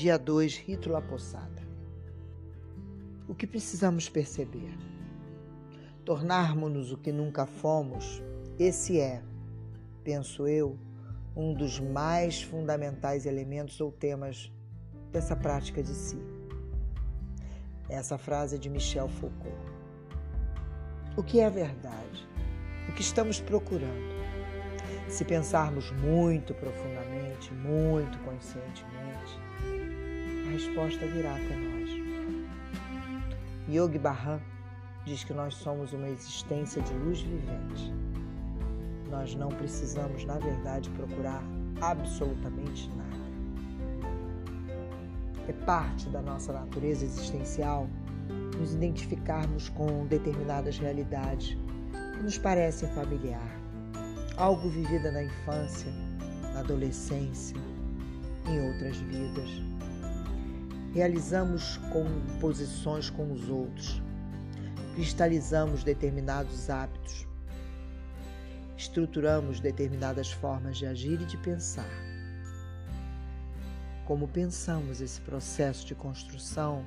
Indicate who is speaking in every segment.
Speaker 1: Dia 2, Rito La Poçada. O que precisamos perceber? Tornarmos-nos o que nunca fomos, esse é, penso eu, um dos mais fundamentais elementos ou temas dessa prática de si. Essa frase é de Michel Foucault. O que é verdade? O que estamos procurando? Se pensarmos muito profundamente, muito conscientemente, a resposta virá até nós. Yogi Bhajan diz que nós somos uma existência de luz vivente. Nós não precisamos, na verdade, procurar absolutamente nada. É parte da nossa natureza existencial nos identificarmos com determinadas realidades que nos parecem familiar, algo vivida na infância, na adolescência, em outras vidas. Realizamos composições com os outros, cristalizamos determinados hábitos, estruturamos determinadas formas de agir e de pensar como pensamos esse processo de construção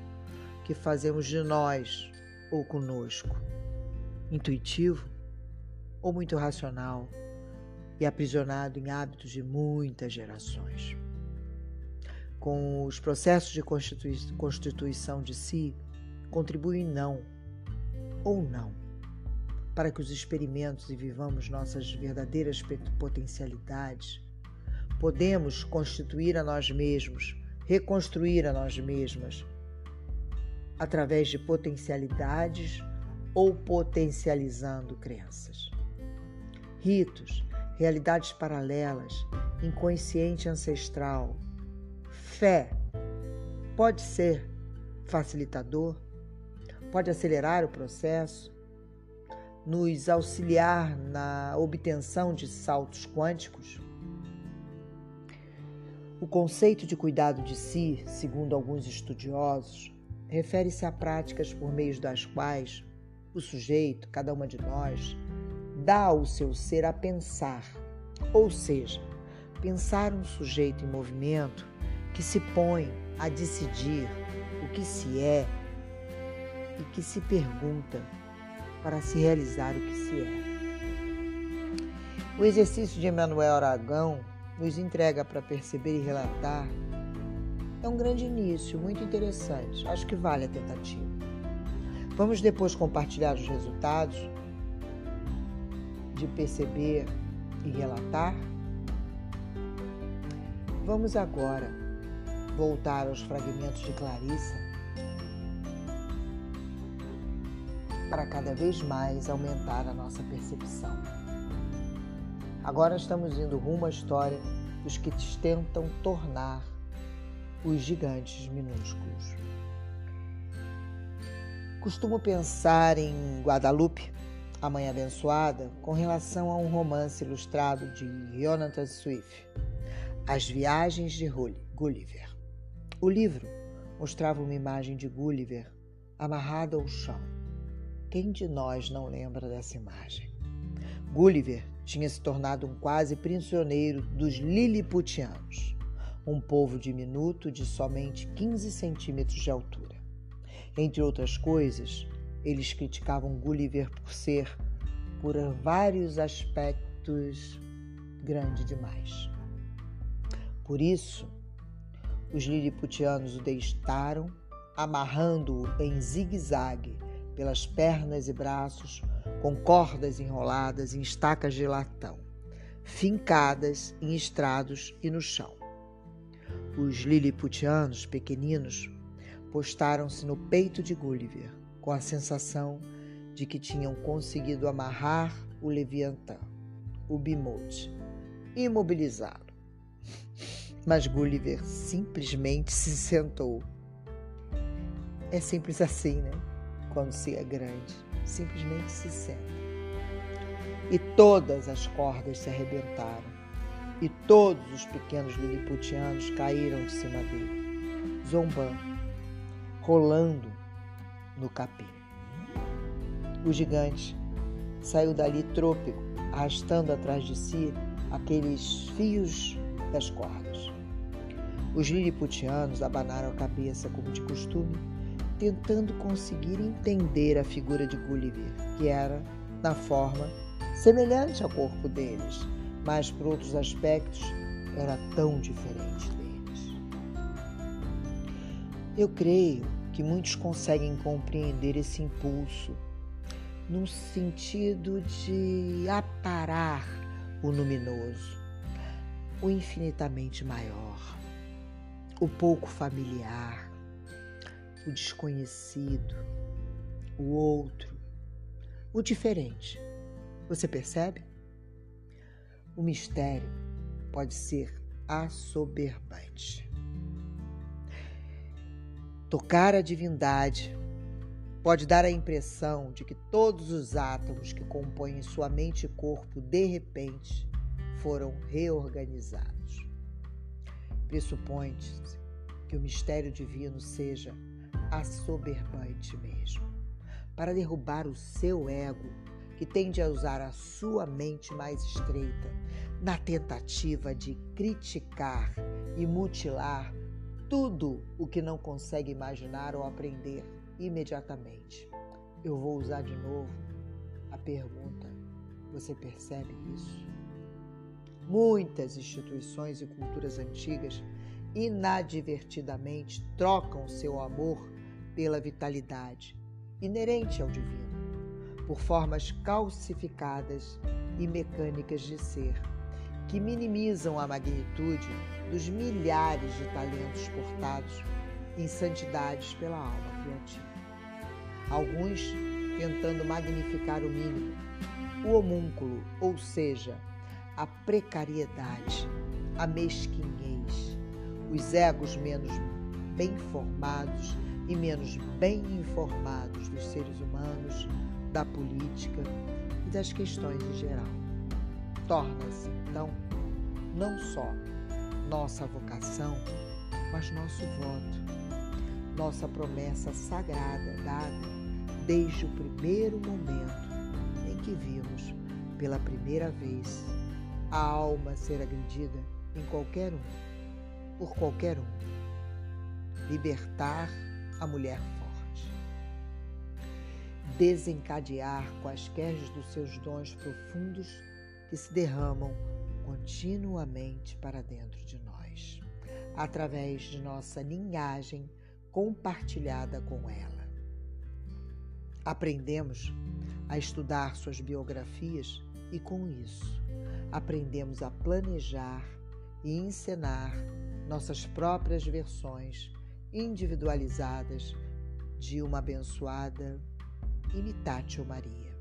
Speaker 1: que fazemos de nós ou conosco. Intuitivo ou muito racional e aprisionado em hábitos de muitas gerações. Com os processos de constituição de si, contribuem não ou não para que os experimentos e vivamos nossas verdadeiras potencialidades Podemos constituir a nós mesmos, reconstruir a nós mesmas, através de potencialidades ou potencializando crenças. Ritos, realidades paralelas, inconsciente ancestral, fé pode ser facilitador, pode acelerar o processo, nos auxiliar na obtenção de saltos quânticos. O conceito de cuidado de si, segundo alguns estudiosos, refere-se a práticas por meio das quais o sujeito, cada uma de nós, dá o seu ser a pensar, ou seja, pensar um sujeito em movimento que se põe a decidir o que se é e que se pergunta para se realizar o que se é. O exercício de Emmanuel Aragão nos entrega para perceber e relatar, é um grande início, muito interessante. Acho que vale a tentativa. Vamos depois compartilhar os resultados de perceber e relatar. Vamos agora voltar aos fragmentos de Clarissa para cada vez mais aumentar a nossa percepção. Agora estamos indo rumo à história dos que tentam tornar os gigantes minúsculos. Costumo pensar em Guadalupe, a Mãe Abençoada, com relação a um romance ilustrado de Jonathan Swift, As Viagens de Gulliver. O livro mostrava uma imagem de Gulliver amarrado ao chão. Quem de nós não lembra dessa imagem? Gulliver tinha se tornado um quase prisioneiro dos Liliputianos, um povo diminuto de somente 15 centímetros de altura. Entre outras coisas, eles criticavam Gulliver por ser, por vários aspectos, grande demais. Por isso, os liliputianos o deixaram, amarrando-o em zigue-zague pelas pernas e braços com cordas enroladas em estacas de latão, fincadas em estrados e no chão. Os liliputianos pequeninos postaram-se no peito de Gulliver, com a sensação de que tinham conseguido amarrar o Leviatã, o Bimote, imobilizá-lo. Mas Gulliver simplesmente se sentou. É simples assim, né? Quando se é grande simplesmente se senta. E todas as cordas se arrebentaram, e todos os pequenos liliputianos caíram de cima dele, zombando, rolando no capim. O gigante saiu dali trôpego, arrastando atrás de si aqueles fios das cordas. Os liliputianos abanaram a cabeça como de costume, tentando conseguir entender a figura de Gulliver, que era, na forma, semelhante ao corpo deles, mas por outros aspectos era tão diferente deles. Eu creio que muitos conseguem compreender esse impulso no sentido de aparar o luminoso, o infinitamente maior, o pouco familiar, o desconhecido, o outro, o diferente. Você percebe? O mistério pode ser assoberbante. Tocar a divindade pode dar a impressão de que todos os átomos que compõem sua mente e corpo, de repente, foram reorganizados. Pressupõe-se que o mistério divino seja assoberbante mesmo, para derrubar o seu ego que tende a usar a sua mente mais estreita na tentativa de criticar e mutilar tudo o que não consegue imaginar ou aprender imediatamente. Eu vou usar de novo a pergunta: você percebe isso? Muitas instituições e culturas antigas inadvertidamente trocam seu amor pela vitalidade inerente ao divino por formas calcificadas e mecânicas de ser, que minimizam a magnitude dos milhares de talentos portados em santidades pela alma criativa. Alguns tentando magnificar o mínimo, o homúnculo, ou seja, a precariedade, a mesquinhez, os egos menos bem formados e menos bem informados dos seres humanos da política e das questões em geral. Torna-se, então, não só nossa vocação, mas nosso voto, nossa promessa sagrada dada desde o primeiro momento em que vimos pela primeira vez a alma ser agredida em qualquer um, por qualquer um. Libertar a mulher desencadear quaisquer dos seus dons profundos que se derramam continuamente para dentro de nós, através de nossa linhagem compartilhada com ela. Aprendemos a estudar suas biografias e, com isso, aprendemos a planejar e encenar nossas próprias versões individualizadas de uma abençoada imitatio Maria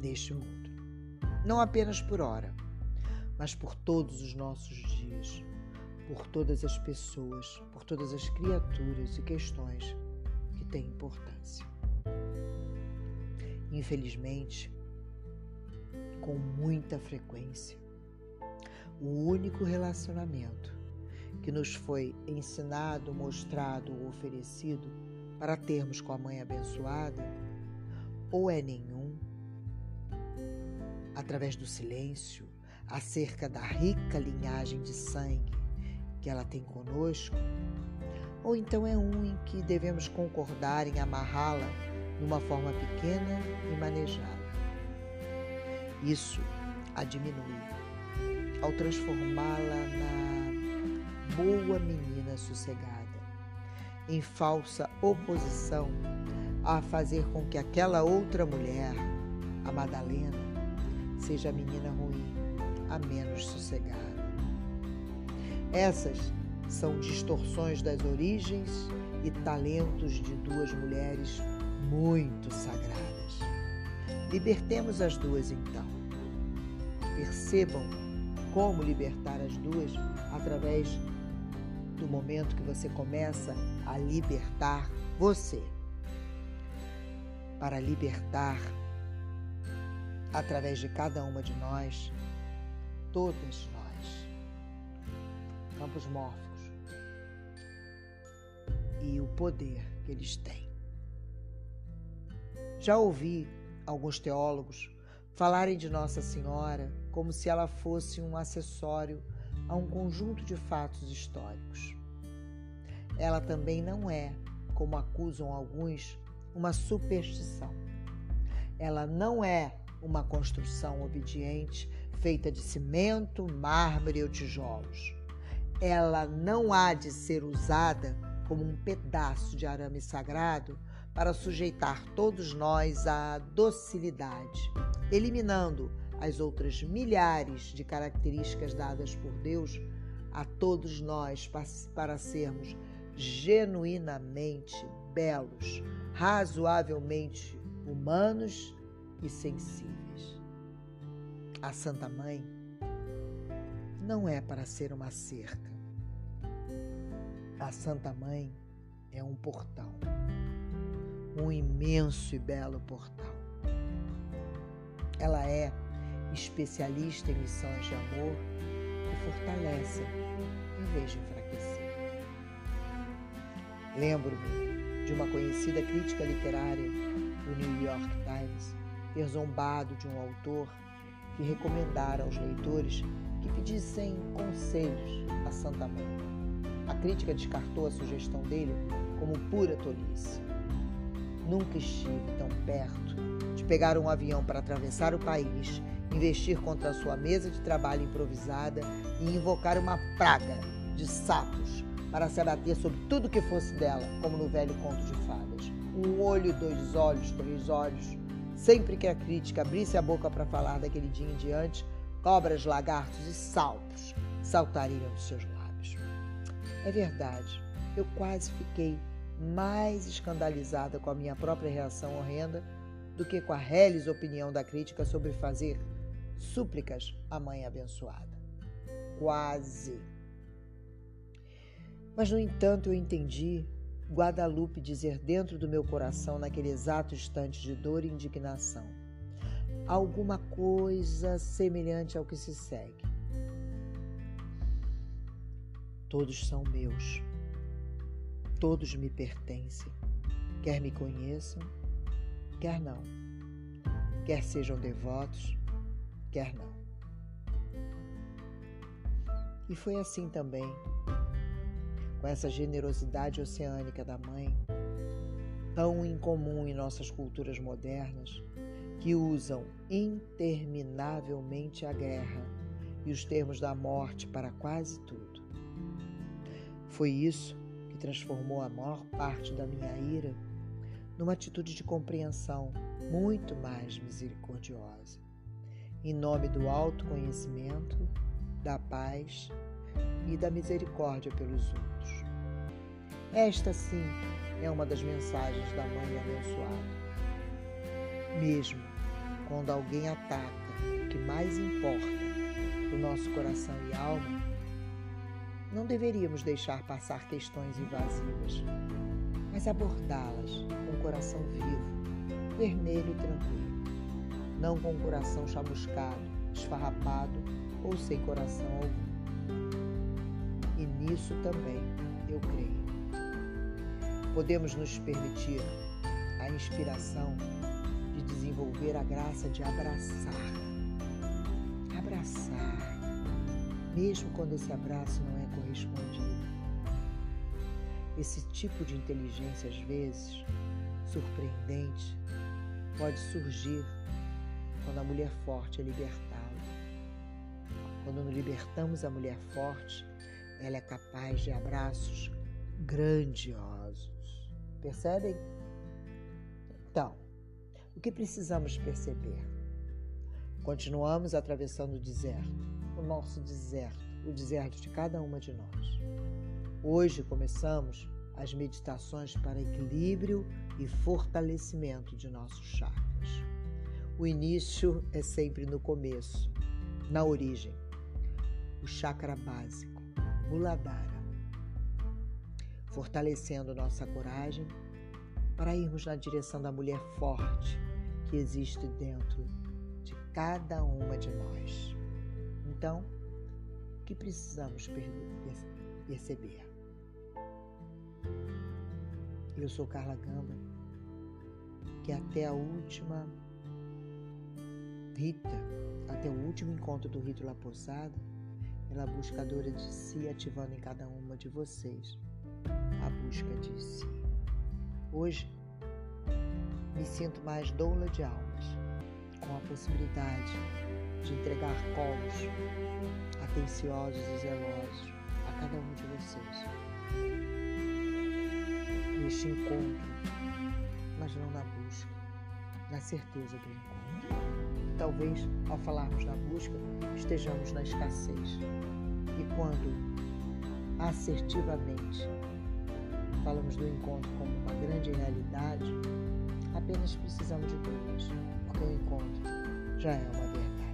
Speaker 1: neste mundo. Não apenas por hora, mas por todos os nossos dias, por todas as pessoas, por todas as criaturas e questões que têm importância. Infelizmente, com muita frequência, o único relacionamento que nos foi ensinado, mostrado ou oferecido para termos com a Mãe abençoada ou é nenhum. Através do silêncio acerca da rica linhagem de sangue que ela tem conosco, ou então é um em que devemos concordar em amarrá-la numa forma pequena e manejada. Isso a diminui ao transformá-la na boa menina sossegada, em falsa oposição a fazer com que aquela outra mulher, a Madalena, seja a menina ruim, a menos sossegada. Essas são distorções das origens e talentos de duas mulheres muito sagradas. Libertemos as duas então. Percebam como libertar as duas através do momento que você começa a libertar você para libertar, através de cada uma de nós, todas nós, campos mórficos e o poder que eles têm. Já ouvi alguns teólogos falarem de Nossa Senhora como se ela fosse um acessório a um conjunto de fatos históricos. Ela também não é, como acusam alguns, uma superstição. Ela não é uma construção obediente feita de cimento, mármore ou tijolos. Ela não há de ser usada como um pedaço de arame sagrado para sujeitar todos nós à docilidade, eliminando as outras milhares de características dadas por Deus a todos nós para sermos genuinamente belos, razoavelmente humanos e sensíveis. A Santa Mãe não é para ser uma cerca. A Santa Mãe é um portal, um imenso e belo portal. Ela é especialista em lições de amor que fortalecem em vez de enfraquecer. Lembro-me de uma conhecida crítica literária do New York Times ter zombado de um autor que recomendara aos leitores que pedissem conselhos a Santa Mãe. A crítica descartou a sugestão dele como pura tolice. Nunca estive tão perto de pegar um avião para atravessar o país investir contra a sua mesa de trabalho improvisada e invocar uma praga de sapos para se abater sobre tudo que fosse dela, como no velho conto de fadas. Um olho, dois olhos, três olhos. Sempre que a crítica abrisse a boca para falar daquele dia em diante, cobras, lagartos e salpos saltariam dos seus lábios. É verdade, eu quase fiquei mais escandalizada com a minha própria reação horrenda do que com a reles opinião da crítica sobre fazer súplicas à Mãe abençoada. Quase. Mas, no entanto, eu entendi Guadalupe dizer dentro do meu coração, naquele exato instante de dor e indignação, alguma coisa semelhante ao que se segue. Todos são meus, todos me pertencem, quer me conheçam, quer não, quer sejam devotos, quer não. E foi assim também, com essa generosidade oceânica da mãe, tão incomum em nossas culturas modernas, que usam interminavelmente a guerra e os termos da morte para quase tudo. Foi isso transformou a maior parte da minha ira numa atitude de compreensão muito mais misericordiosa em nome do autoconhecimento, da paz e da misericórdia pelos outros. Esta, sim, é uma das mensagens da Mãe Abençoada. Mesmo quando alguém ataca o que mais importa para o nosso coração e alma, não deveríamos deixar passar questões invasivas, mas abordá-las com o coração vivo, vermelho e tranquilo não com o coração chamuscado, esfarrapado ou sem coração algum. E nisso também eu creio. Podemos nos permitir a inspiração de desenvolver a graça de abraçar. Abraçar, mesmo quando esse abraço não é correspondido. Esse tipo de inteligência, às vezes, surpreendente, pode surgir quando a mulher forte é libertada. Quando nos libertamos a mulher forte, ela é capaz de abraços grandiosos. Percebem? Então, o que precisamos perceber? Continuamos atravessando o deserto, o nosso deserto, o deserto de cada uma de nós. Hoje começamos as meditações para equilíbrio e fortalecimento de nossos chakras. O início é sempre no começo, na origem. O chakra básico, Muladhara. Fortalecendo nossa coragem para irmos na direção da mulher forte que existe dentro de cada uma de nós. Então, que precisamos perceber? Eu sou Carla Gamba, que até a última Rita, até o último encontro do Rito La Posada, pela buscadora de si, ativando em cada uma de vocês a busca de si. Hoje, me sinto mais doula de almas, com a possibilidade de entregar colos atenciosos e zelosos a cada um de vocês. Neste encontro, mas não na busca, na certeza do encontro. Talvez, ao falarmos na busca, estejamos na escassez. E quando assertivamente falamos do encontro como uma grande realidade, apenas precisamos de dois, porque o encontro já é uma verdade.